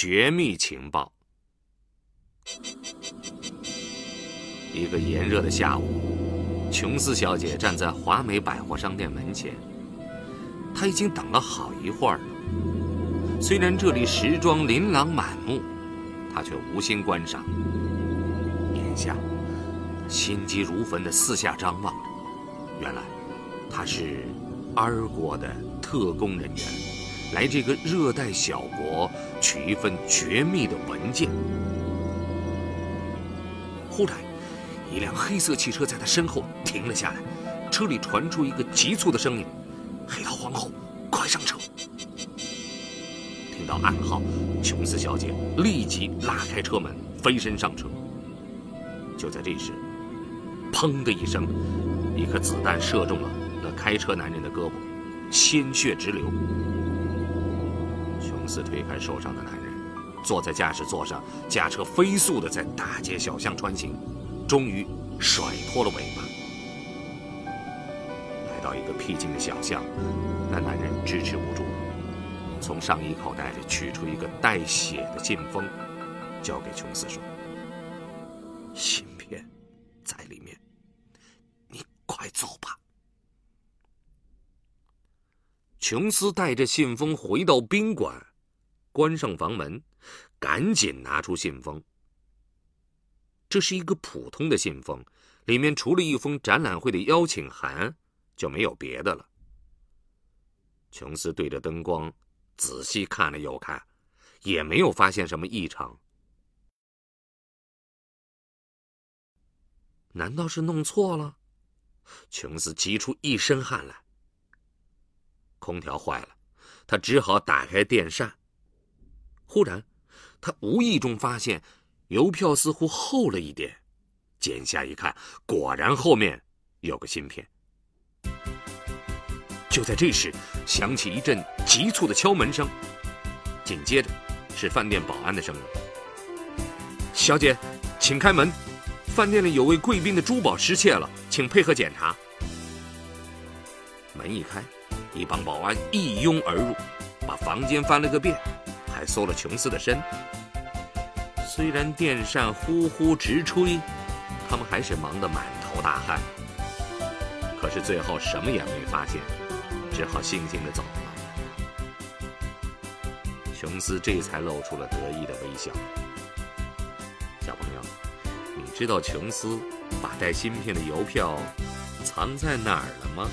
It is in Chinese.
绝密情报。一个炎热的下午，琼斯小姐站在华美百货商店门前，她已经等了好一会儿了。虽然这里时装琳琅满目，她却无心观赏。眼下，心急如焚地四下张望着，原来，她是阿国的特工人员，来这个热带小国取一份绝密的文件。忽然，一辆黑色汽车在他身后停了下来，车里传出一个急促的声音：“黑桃皇后，快上车！”听到暗号，琼斯小姐立即拉开车门，飞身上车。就在这时，砰的一声，一颗子弹射中了那开车男人的胳膊，鲜血直流。琼斯推开受伤的男人。坐在驾驶座上，驾车飞速地在大街小巷穿行，终于甩脱了尾巴。来到一个僻静的小巷，那男人支持不住，从上衣口袋里取出一个带血的信封，交给琼斯说：“芯片在里面，你快走吧。”琼斯带着信封回到宾馆。关上房门，赶紧拿出信封。这是一个普通的信封，里面除了一封展览会的邀请函，就没有别的了。琼斯对着灯光仔细看了又看，也没有发现什么异常。难道是弄错了？琼斯急出一身汗来。空调坏了，他只好打开电扇。忽然，他无意中发现邮票似乎厚了一点，剪下一看，果然后面有个芯片。就在这时，响起一阵急促的敲门声，紧接着是饭店保安的声音：“小姐，请开门，饭店里有位贵宾的珠宝失窃了，请配合检查。”门一开，一帮保安一拥而入，把房间翻了个遍。还搜了琼斯的身，虽然电扇呼呼直吹，他们还是忙得满头大汗。可是最后什么也没发现，只好悻悻地走了。琼斯这才露出了得意的微笑。小朋友，你知道琼斯把带芯片的邮票藏在哪儿了吗？